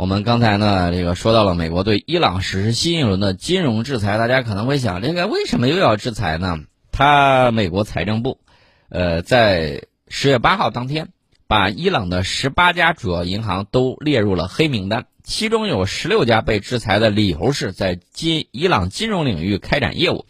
我们刚才呢，这个说到了美国对伊朗实施新一轮的金融制裁，大家可能会想，这个为什么又要制裁呢？他美国财政部，呃，在十月八号当天，把伊朗的十八家主要银行都列入了黑名单，其中有十六家被制裁的理由是在金伊朗金融领域开展业务。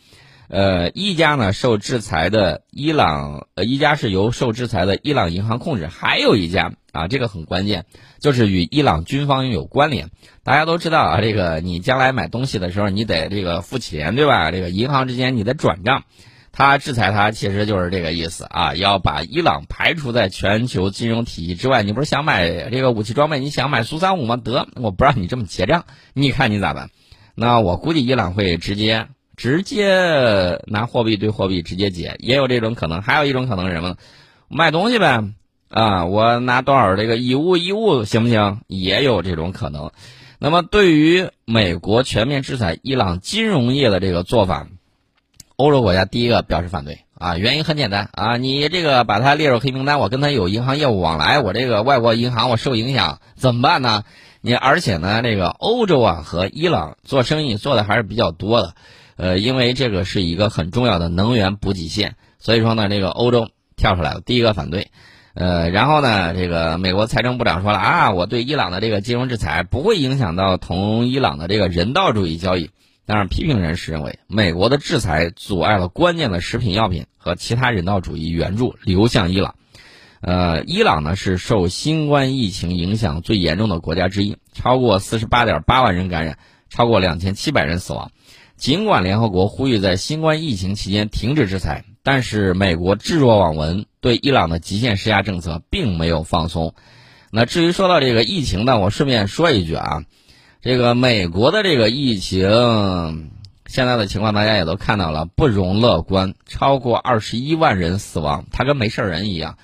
呃，一家呢受制裁的伊朗，呃，一家是由受制裁的伊朗银行控制，还有一家啊，这个很关键，就是与伊朗军方有关联。大家都知道啊，这个你将来买东西的时候，你得这个付钱，对吧？这个银行之间你得转账。他制裁他其实就是这个意思啊，要把伊朗排除在全球金融体系之外。你不是想买这个武器装备，你想买苏三五吗？得，我不让你这么结账，你看你咋办？那我估计伊朗会直接。直接拿货币兑货币直接结，也有这种可能。还有一种可能是什么？卖东西呗，啊，我拿多少这个以物易物行不行？也有这种可能。那么，对于美国全面制裁伊朗金融业的这个做法，欧洲国家第一个表示反对啊。原因很简单啊，你这个把它列入黑名单，我跟他有银行业务往来，我这个外国银行我受影响怎么办呢？你而且呢，这个欧洲啊和伊朗做生意做的还是比较多的。呃，因为这个是一个很重要的能源补给线，所以说呢，这个欧洲跳出来了，第一个反对。呃，然后呢，这个美国财政部长说了啊，我对伊朗的这个金融制裁不会影响到同伊朗的这个人道主义交易。但是批评人士认为，美国的制裁阻碍了关键的食品药品和其他人道主义援助流向伊朗。呃，伊朗呢是受新冠疫情影响最严重的国家之一，超过四十八点八万人感染，超过两千七百人死亡。尽管联合国呼吁在新冠疫情期间停止制裁，但是美国置若罔闻，对伊朗的极限施压政策并没有放松。那至于说到这个疫情呢，我顺便说一句啊，这个美国的这个疫情现在的情况大家也都看到了，不容乐观，超过二十一万人死亡，他跟没事人一样。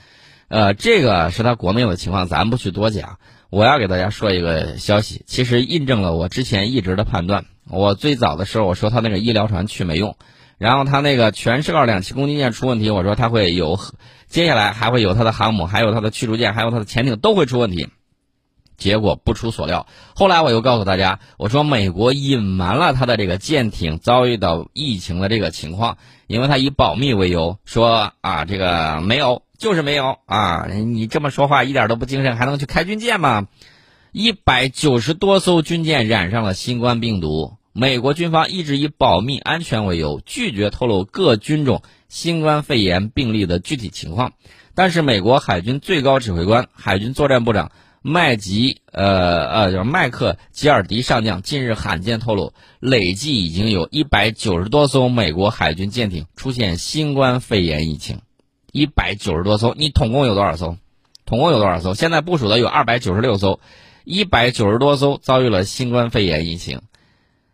呃，这个是他国内的情况，咱不去多讲。我要给大家说一个消息，其实印证了我之前一直的判断。我最早的时候我说他那个医疗船去没用，然后他那个全是二两栖攻击舰出问题，我说他会有，接下来还会有他的航母，还有他的驱逐舰，还有他的潜艇都会出问题。结果不出所料，后来我又告诉大家，我说美国隐瞒了他的这个舰艇遭遇到疫情的这个情况，因为他以保密为由说啊这个没有，就是没有啊，你这么说话一点都不精神，还能去开军舰吗？一百九十多艘军舰染上了新冠病毒，美国军方一直以保密安全为由，拒绝透露各军种新冠肺炎病例的具体情况。但是，美国海军最高指挥官、海军作战部长麦吉呃呃，就是麦克吉尔迪上将近日罕见透露，累计已经有一百九十多艘美国海军舰艇出现新冠肺炎疫情。一百九十多艘，你统共有多少艘？统共有多少艘？现在部署的有二百九十六艘。一百九十多艘遭遇了新冠肺炎疫情，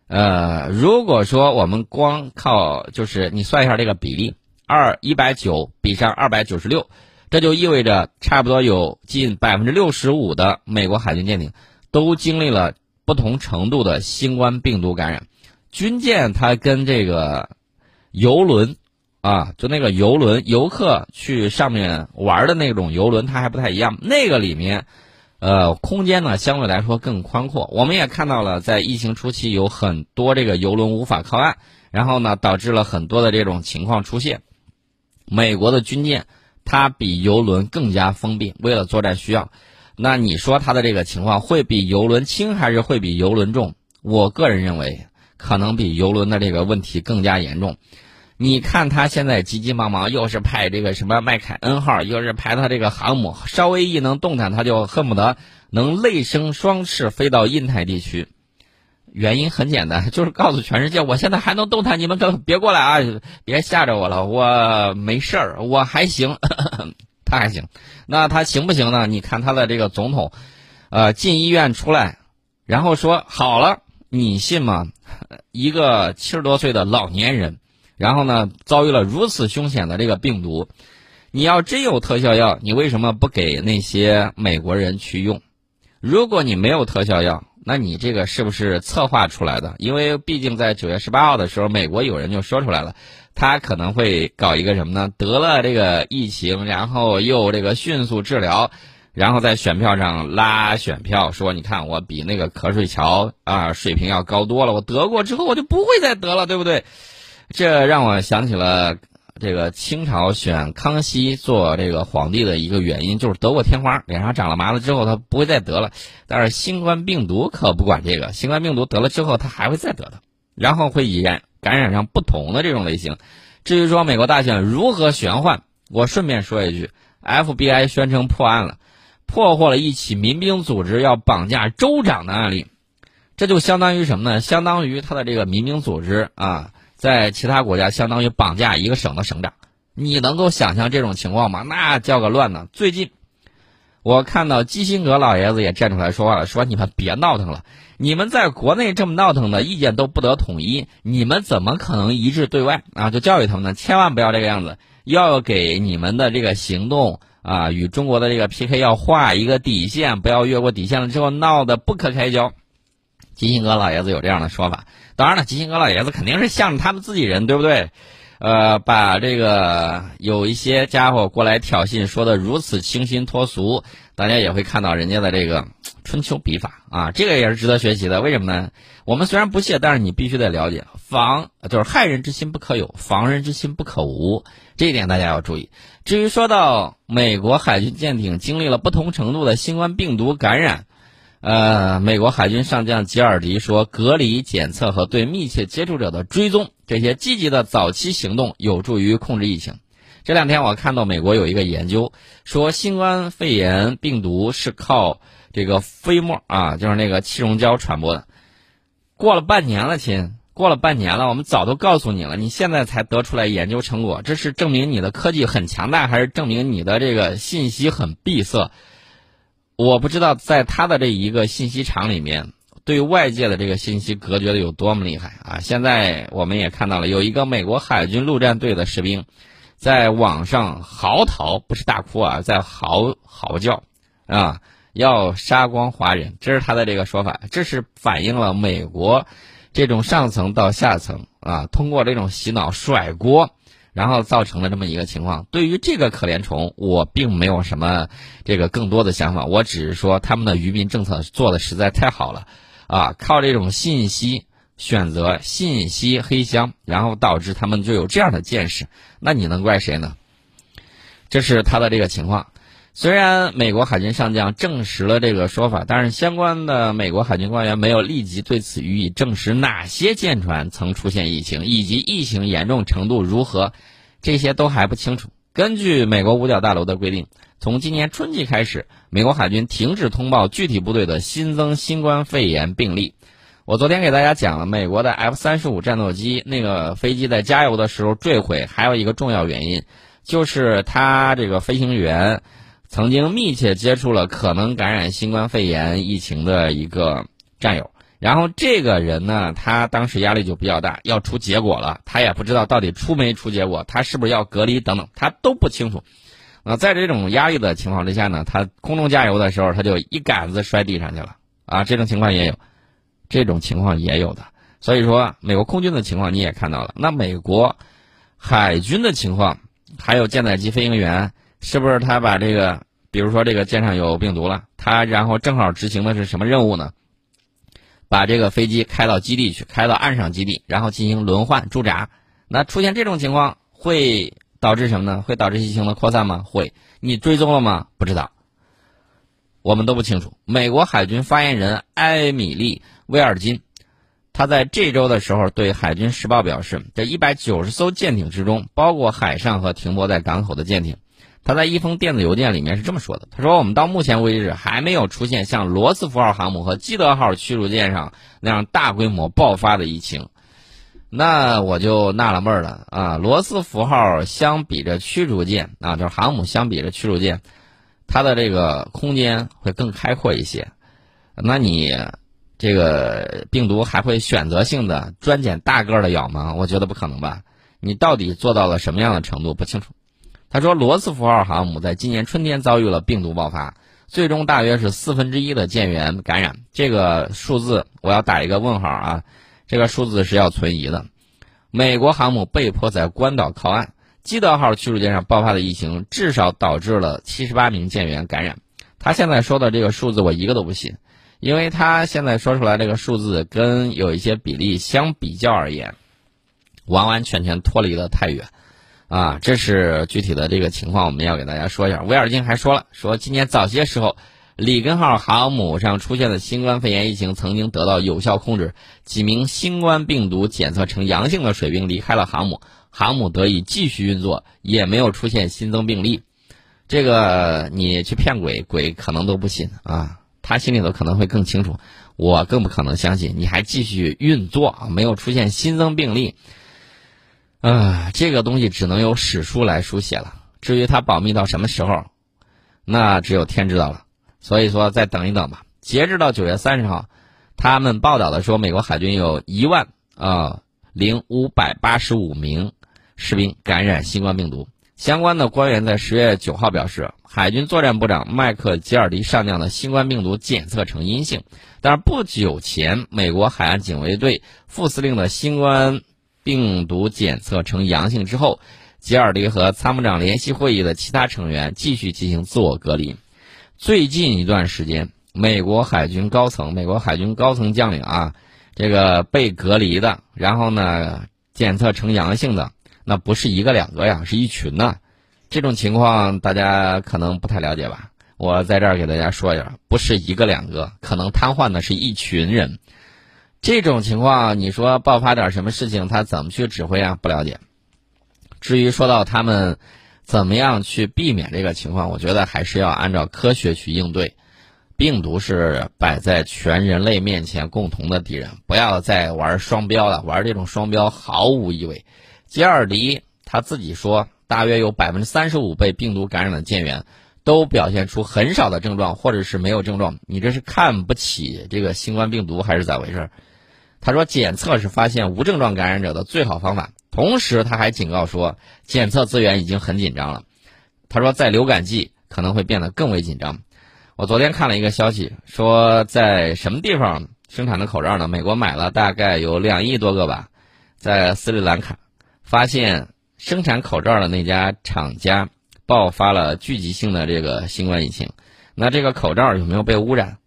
呃，如果说我们光靠就是你算一下这个比例，二一百九比上二百九十六，这就意味着差不多有近百分之六十五的美国海军舰艇都经历了不同程度的新冠病毒感染。军舰它跟这个游轮啊，就那个游轮游客去上面玩的那种游轮，它还不太一样，那个里面。呃，空间呢相对来说更宽阔。我们也看到了，在疫情初期有很多这个游轮无法靠岸，然后呢导致了很多的这种情况出现。美国的军舰它比游轮更加封闭，为了作战需要。那你说它的这个情况会比游轮轻还是会比游轮重？我个人认为可能比游轮的这个问题更加严重。你看他现在急急忙忙，又是派这个什么麦凯恩号，又是派他这个航母，稍微一能动弹，他就恨不得能累生双翅飞到印太地区。原因很简单，就是告诉全世界，我现在还能动弹，你们可别过来啊，别吓着我了，我没事儿，我还行，他还行。那他行不行呢？你看他的这个总统，呃，进医院出来，然后说好了，你信吗？一个七十多岁的老年人。然后呢，遭遇了如此凶险的这个病毒，你要真有特效药，你为什么不给那些美国人去用？如果你没有特效药，那你这个是不是策划出来的？因为毕竟在九月十八号的时候，美国有人就说出来了，他可能会搞一个什么呢？得了这个疫情，然后又这个迅速治疗，然后在选票上拉选票，说你看我比那个瞌睡桥啊水平要高多了，我得过之后我就不会再得了，对不对？这让我想起了这个清朝选康熙做这个皇帝的一个原因，就是得过天花，脸上长了麻子之后他不会再得了。但是新冠病毒可不管这个，新冠病毒得了之后他还会再得的，然后会染感染上不同的这种类型。至于说美国大选如何玄幻，我顺便说一句，FBI 宣称破案了。破获了一起民兵组织要绑架州长的案例，这就相当于什么呢？相当于他的这个民兵组织啊，在其他国家相当于绑架一个省的省长。你能够想象这种情况吗？那叫个乱呢！最近，我看到基辛格老爷子也站出来说话了，说你们别闹腾了，你们在国内这么闹腾的意见都不得统一，你们怎么可能一致对外啊？就教育他们呢，千万不要这个样子，要给你们的这个行动。啊，与中国的这个 PK 要画一个底线，不要越过底线了之后闹得不可开交。基辛格老爷子有这样的说法。当然了，基辛格老爷子肯定是向着他们自己人，对不对？呃，把这个有一些家伙过来挑衅，说的如此清新脱俗，大家也会看到人家的这个 春秋笔法啊，这个也是值得学习的。为什么呢？我们虽然不屑，但是你必须得了解，防就是害人之心不可有，防人之心不可无。这一点大家要注意。至于说到美国海军舰艇经历了不同程度的新冠病毒感染，呃，美国海军上将吉尔迪说，隔离检测和对密切接触者的追踪这些积极的早期行动有助于控制疫情。这两天我看到美国有一个研究说，新冠肺炎病毒是靠这个飞沫啊，就是那个气溶胶传播的。过了半年了，亲。过了半年了，我们早都告诉你了，你现在才得出来研究成果，这是证明你的科技很强大，还是证明你的这个信息很闭塞？我不知道，在他的这一个信息场里面，对外界的这个信息隔绝的有多么厉害啊！现在我们也看到了，有一个美国海军陆战队的士兵，在网上嚎啕，不是大哭啊，在嚎嚎叫啊，要杀光华人，这是他的这个说法，这是反映了美国。这种上层到下层啊，通过这种洗脑甩锅，然后造成了这么一个情况。对于这个可怜虫，我并没有什么这个更多的想法，我只是说他们的愚民政策做的实在太好了，啊，靠这种信息选择信息黑箱，然后导致他们就有这样的见识。那你能怪谁呢？这是他的这个情况。虽然美国海军上将证实了这个说法，但是相关的美国海军官员没有立即对此予以证实。哪些舰船曾出现疫情，以及疫情严重程度如何，这些都还不清楚。根据美国五角大楼的规定，从今年春季开始，美国海军停止通报具体部队的新增新冠肺炎病例。我昨天给大家讲了，美国的 F 三十五战斗机那个飞机在加油的时候坠毁，还有一个重要原因，就是它这个飞行员。曾经密切接触了可能感染新冠肺炎疫情的一个战友，然后这个人呢，他当时压力就比较大，要出结果了，他也不知道到底出没出结果，他是不是要隔离等等，他都不清楚。那，在这种压力的情况之下呢，他空中加油的时候，他就一杆子摔地上去了。啊，这种情况也有，这种情况也有的。所以说，美国空军的情况你也看到了，那美国海军的情况，还有舰载机飞行员。是不是他把这个，比如说这个舰上有病毒了，他然后正好执行的是什么任务呢？把这个飞机开到基地去，开到岸上基地，然后进行轮换驻扎。那出现这种情况会导致什么呢？会导致疫情的扩散吗？会。你追踪了吗？不知道，我们都不清楚。美国海军发言人埃米丽·威尔金，他在这周的时候对《海军时报》表示，这一百九十艘舰艇之中，包括海上和停泊在港口的舰艇。他在一封电子邮件里面是这么说的：“他说，我们到目前为止还没有出现像罗斯福号航母和基德号驱逐舰上那样大规模爆发的疫情。”那我就纳了闷了啊！罗斯福号相比着驱逐舰啊，就是航母相比着驱逐舰，它的这个空间会更开阔一些。那你这个病毒还会选择性的专捡大个的咬吗？我觉得不可能吧。你到底做到了什么样的程度？不清楚。他说，罗斯福号航母在今年春天遭遇了病毒爆发，最终大约是四分之一的舰员感染。这个数字我要打一个问号啊，这个数字是要存疑的。美国航母被迫在关岛靠岸，基德号驱逐舰上爆发的疫情至少导致了七十八名舰员感染。他现在说的这个数字，我一个都不信，因为他现在说出来这个数字跟有一些比例相比较而言，完完全全脱离了太远。啊，这是具体的这个情况，我们要给大家说一下。威尔金还说了，说今年早些时候，里根号航母上出现的新冠肺炎疫情曾经得到有效控制，几名新冠病毒检测呈阳性的水兵离开了航母，航母得以继续运作，也没有出现新增病例。这个你去骗鬼，鬼可能都不信啊，他心里头可能会更清楚，我更不可能相信你还继续运作啊，没有出现新增病例。啊，这个东西只能由史书来书写了。至于它保密到什么时候，那只有天知道了。所以说，再等一等吧。截止到九月三十号，他们报道的说，美国海军有一万啊零五百八十五名士兵感染新冠病毒。相关的官员在十月九号表示，海军作战部长麦克吉尔迪上将的新冠病毒检测呈阴性。但是不久前，美国海岸警卫队副司令的新冠。病毒检测呈阳性之后，吉尔迪和参谋长联席会议的其他成员继续进行自我隔离。最近一段时间，美国海军高层、美国海军高层将领啊，这个被隔离的，然后呢检测呈阳性的，那不是一个两个呀，是一群呐。这种情况大家可能不太了解吧？我在这儿给大家说一下，不是一个两个，可能瘫痪的是一群人。这种情况，你说爆发点什么事情，他怎么去指挥啊？不了解。至于说到他们怎么样去避免这个情况，我觉得还是要按照科学去应对。病毒是摆在全人类面前共同的敌人，不要再玩双标了，玩这种双标毫无意味。吉尔迪他自己说，大约有百分之三十五被病毒感染的舰员都表现出很少的症状，或者是没有症状。你这是看不起这个新冠病毒还是咋回事？他说，检测是发现无症状感染者的最好方法。同时，他还警告说，检测资源已经很紧张了。他说，在流感季可能会变得更为紧张。我昨天看了一个消息，说在什么地方生产的口罩呢？美国买了大概有两亿多个吧，在斯里兰卡发现生产口罩的那家厂家爆发了聚集性的这个新冠疫情。那这个口罩有没有被污染？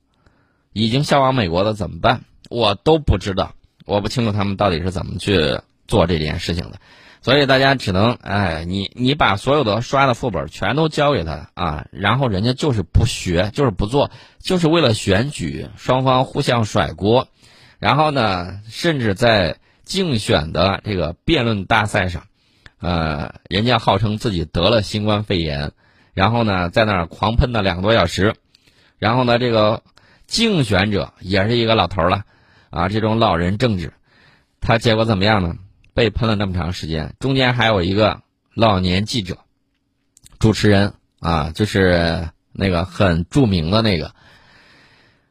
已经销往美国的怎么办？我都不知道，我不清楚他们到底是怎么去做这件事情的，所以大家只能，哎，你你把所有的刷的副本全都交给他啊，然后人家就是不学，就是不做，就是为了选举，双方互相甩锅，然后呢，甚至在竞选的这个辩论大赛上，呃，人家号称自己得了新冠肺炎，然后呢，在那儿狂喷了两个多小时，然后呢，这个竞选者也是一个老头了。啊，这种老人政治，他结果怎么样呢？被喷了那么长时间，中间还有一个老年记者，主持人啊，就是那个很著名的那个。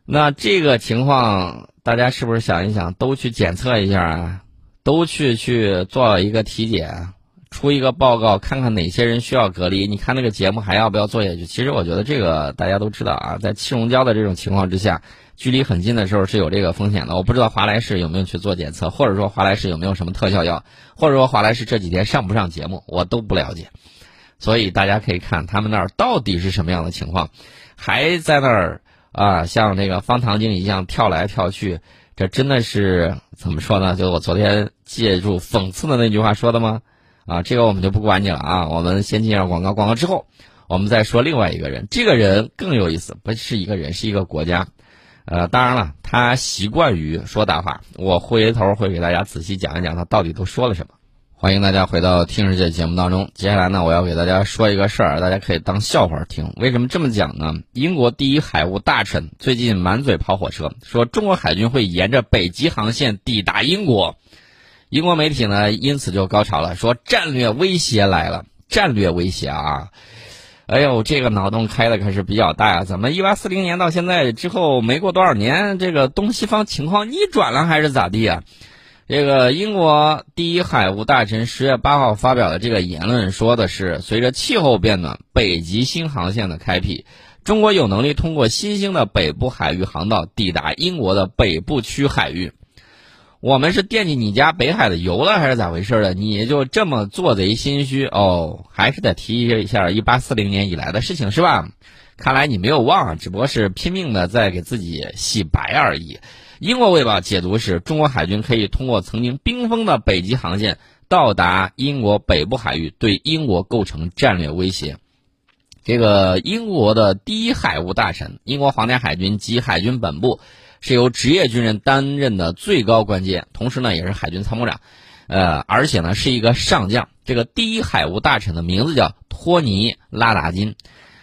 那这个情况，大家是不是想一想，都去检测一下啊？都去去做一个体检，出一个报告，看看哪些人需要隔离？你看那个节目还要不要做下去？其实我觉得这个大家都知道啊，在气溶胶的这种情况之下。距离很近的时候是有这个风险的。我不知道华莱士有没有去做检测，或者说华莱士有没有什么特效药，或者说华莱士这几天上不上节目，我都不了解。所以大家可以看他们那儿到底是什么样的情况，还在那儿啊，像那个方糖精一样跳来跳去，这真的是怎么说呢？就我昨天借助讽刺的那句话说的吗？啊，这个我们就不管你了啊。我们先进一下广告，广告之后我们再说另外一个人。这个人更有意思，不是一个人，是一个国家。呃，当然了，他习惯于说大话。我回头会给大家仔细讲一讲他到底都说了什么。欢迎大家回到听世界节目当中。接下来呢，我要给大家说一个事儿，大家可以当笑话听。为什么这么讲呢？英国第一海务大臣最近满嘴跑火车，说中国海军会沿着北极航线抵达英国。英国媒体呢，因此就高潮了，说战略威胁来了，战略威胁啊。哎呦，这个脑洞开的可是比较大呀！怎么一八四零年到现在之后没过多少年，这个东西方情况逆转了还是咋地啊？这个英国第一海务大臣十月八号发表的这个言论说的是，随着气候变暖，北极新航线的开辟，中国有能力通过新兴的北部海域航道抵达英国的北部区海域。我们是惦记你家北海的油了，还是咋回事儿的？你就这么做贼心虚哦？还是得提一下一八四零年以来的事情是吧？看来你没有忘，只不过是拼命的在给自己洗白而已。英国卫报解读是中国海军可以通过曾经冰封的北极航线到达英国北部海域，对英国构成战略威胁。这个英国的第一海务大臣，英国皇家海军及海军本部是由职业军人担任的最高官阶，同时呢也是海军参谋长，呃，而且呢是一个上将。这个第一海务大臣的名字叫托尼·拉达金。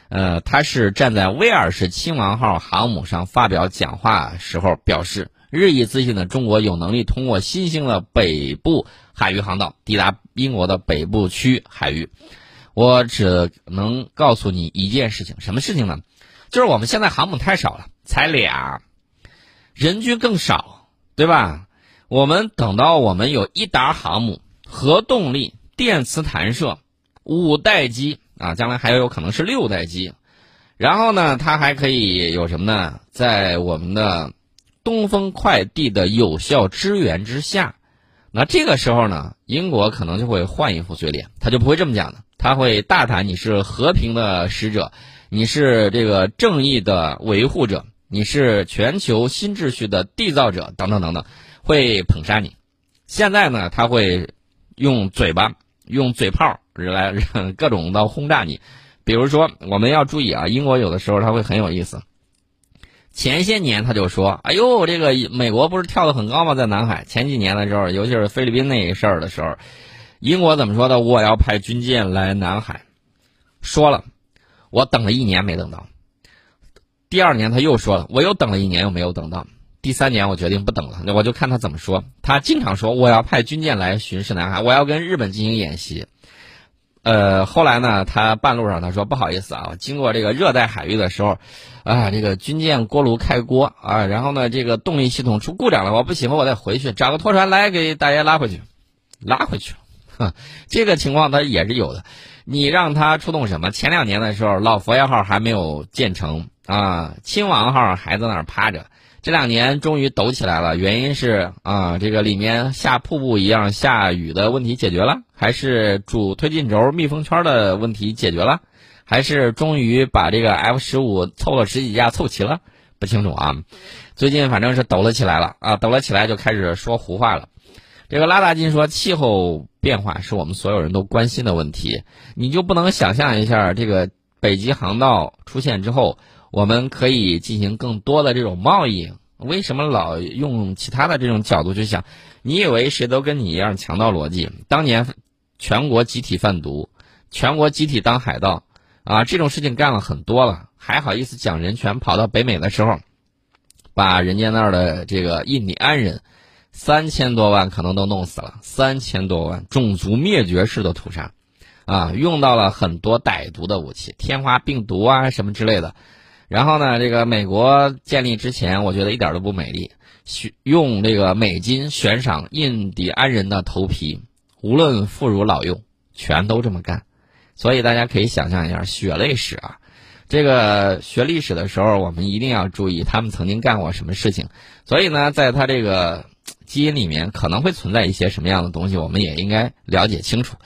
呃，他是站在威尔士亲王号航母上发表讲话时候表示，日益自信的中国有能力通过新兴的北部海域航道抵达英国的北部区海域。我只能告诉你一件事情，什么事情呢？就是我们现在航母太少了，才俩，人均更少，对吧？我们等到我们有一打航母、核动力、电磁弹射、五代机。啊，将来还有可能是六代机，然后呢，它还可以有什么呢？在我们的东风快递的有效支援之下，那这个时候呢，英国可能就会换一副嘴脸，他就不会这么讲的，他会大谈你是和平的使者，你是这个正义的维护者，你是全球新秩序的缔造者，等等等等，会捧杀你。现在呢，他会用嘴巴，用嘴炮。来 各种的轰炸你，比如说我们要注意啊，英国有的时候他会很有意思。前些年他就说：“哎呦，这个美国不是跳得很高吗？在南海。”前几年的时候，尤其是菲律宾那事儿的时候，英国怎么说的？我要派军舰来南海。说了，我等了一年没等到。第二年他又说了，我又等了一年又没有等到。第三年我决定不等了，我就看他怎么说。他经常说我要派军舰来巡视南海，我要跟日本进行演习。呃，后来呢，他半路上他说不好意思啊，经过这个热带海域的时候，啊，这个军舰锅炉开锅啊，然后呢，这个动力系统出故障了，我不行了，我得回去找个拖船来给大爷拉回去，拉回去，哈，这个情况他也是有的。你让他出动什么？前两年的时候，老佛爷号还没有建成啊，亲王号还在那儿趴着。这两年终于抖起来了，原因是啊，这个里面下瀑布一样下雨的问题解决了，还是主推进轴密封圈的问题解决了，还是终于把这个 F 十五凑了十几架凑齐了？不清楚啊。最近反正是抖了起来了啊，抖了起来就开始说胡话了。这个拉达金说，气候变化是我们所有人都关心的问题，你就不能想象一下，这个北极航道出现之后。我们可以进行更多的这种贸易，为什么老用其他的这种角度去想？你以为谁都跟你一样强盗逻辑？当年全国集体贩毒，全国集体当海盗，啊，这种事情干了很多了，还好意思讲人权？跑到北美的时候，把人家那儿的这个印第安人三千多万可能都弄死了，三千多万种族灭绝式的屠杀，啊，用到了很多歹毒的武器，天花病毒啊什么之类的。然后呢，这个美国建立之前，我觉得一点都不美丽。用这个美金悬赏印第安人的头皮，无论妇孺老幼，全都这么干。所以大家可以想象一下血泪史啊。这个学历史的时候，我们一定要注意他们曾经干过什么事情。所以呢，在他这个基因里面可能会存在一些什么样的东西，我们也应该了解清楚。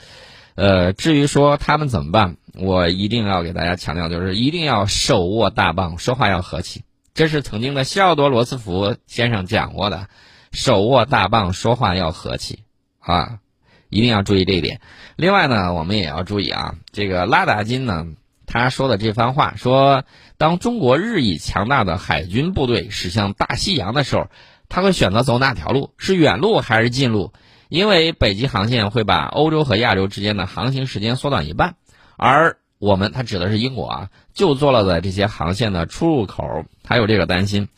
呃，至于说他们怎么办？我一定要给大家强调，就是一定要手握大棒，说话要和气。这是曾经的西奥多·罗斯福先生讲过的，手握大棒，说话要和气啊，一定要注意这一点。另外呢，我们也要注意啊，这个拉达金呢，他说的这番话，说当中国日益强大的海军部队驶向大西洋的时候，他会选择走哪条路？是远路还是近路？因为北极航线会把欧洲和亚洲之间的航行时间缩短一半。而我们，他指的是英国啊，就做了的这些航线的出入口，他有这个担心。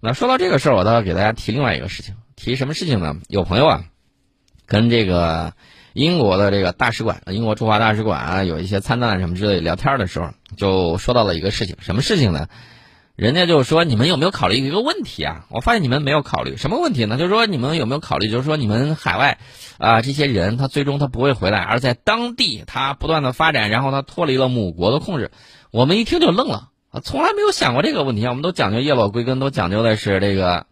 那说到这个事儿，我倒要给大家提另外一个事情，提什么事情呢？有朋友啊，跟这个英国的这个大使馆，英国驻华大使馆啊，有一些参赞什么之类聊天的时候，就说到了一个事情，什么事情呢？人家就说：“你们有没有考虑一个问题啊？我发现你们没有考虑什么问题呢？就是说你们有没有考虑，就是说你们海外啊这些人，他最终他不会回来，而在当地他不断的发展，然后他脱离了母国的控制。我们一听就愣了，从来没有想过这个问题。我们都讲究叶落归根，都讲究的是这个，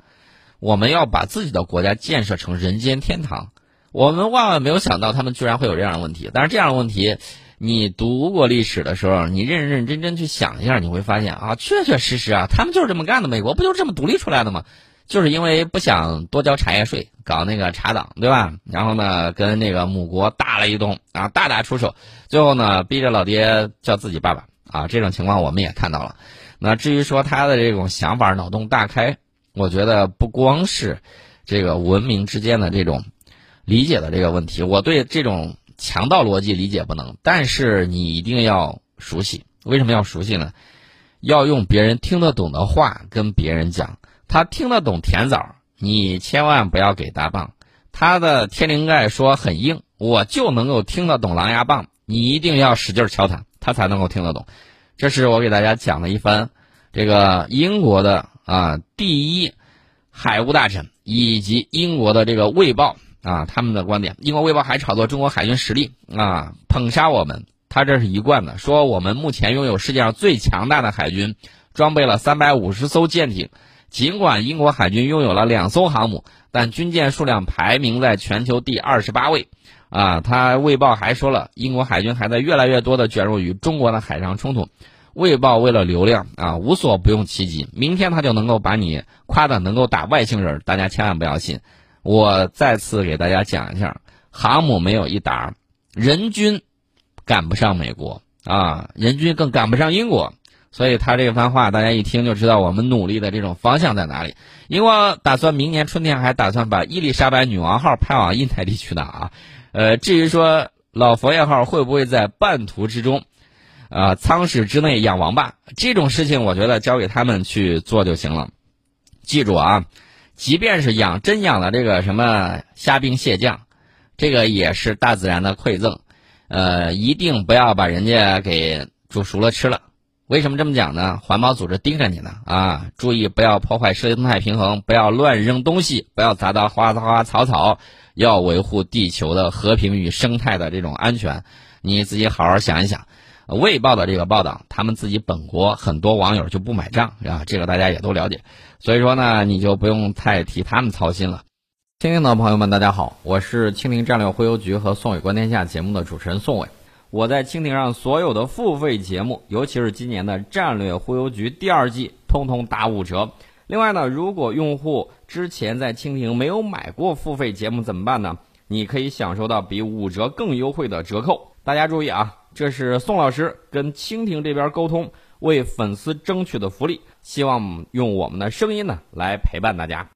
我们要把自己的国家建设成人间天堂。我们万万没有想到他们居然会有这样的问题。但是这样的问题。”你读过历史的时候，你认认真真去想一下，你会发现啊，确确实实啊，他们就是这么干的。美国不就这么独立出来的吗？就是因为不想多交产业税，搞那个茶党，对吧？然后呢，跟那个母国打了一通啊，大打出手，最后呢，逼着老爹叫自己爸爸啊。这种情况我们也看到了。那至于说他的这种想法脑洞大开，我觉得不光是这个文明之间的这种理解的这个问题，我对这种强盗逻辑理解不能，但是你一定要熟悉。为什么要熟悉呢？要用别人听得懂的话跟别人讲。他听得懂甜枣，你千万不要给大棒。他的天灵盖说很硬，我就能够听得懂狼牙棒。你一定要使劲敲他，他才能够听得懂。这是我给大家讲了一番，这个英国的啊第一海务大臣以及英国的这个卫报啊他们的观点。英国卫报还炒作中国海军实力啊，捧杀我们。他这是一贯的，说我们目前拥有世界上最强大的海军，装备了三百五十艘舰艇。尽管英国海军拥有了两艘航母，但军舰数量排名在全球第二十八位。啊，他《卫报》还说了，英国海军还在越来越多的卷入与中国的海上冲突。《卫报》为了流量啊，无所不用其极。明天他就能够把你夸的能够打外星人，大家千万不要信。我再次给大家讲一下，航母没有一打，人均赶不上美国啊，人均更赶不上英国。所以他这番话，大家一听就知道我们努力的这种方向在哪里。英国打算明年春天还打算把伊丽莎白女王号派往印太地区呢啊。呃，至于说老佛爷号会不会在半途之中，啊，舱室之内养王八这种事情，我觉得交给他们去做就行了。记住啊，即便是养真养了这个什么虾兵蟹将，这个也是大自然的馈赠，呃，一定不要把人家给煮熟了吃了。为什么这么讲呢？环保组织盯着你呢啊！注意不要破坏生态平衡，不要乱扔东西，不要砸到花花草草，要维护地球的和平与生态的这种安全。你自己好好想一想。卫报的这个报道，他们自己本国很多网友就不买账啊，这个大家也都了解。所以说呢，你就不用太替他们操心了。蜻蜓的朋友们，大家好，我是蜻蜓战略忽悠局和宋伟观天下节目的主持人宋伟。我在蜻蜓上所有的付费节目，尤其是今年的《战略忽悠局》第二季，通通打五折。另外呢，如果用户之前在蜻蜓没有买过付费节目怎么办呢？你可以享受到比五折更优惠的折扣。大家注意啊，这是宋老师跟蜻蜓这边沟通，为粉丝争取的福利。希望用我们的声音呢来陪伴大家。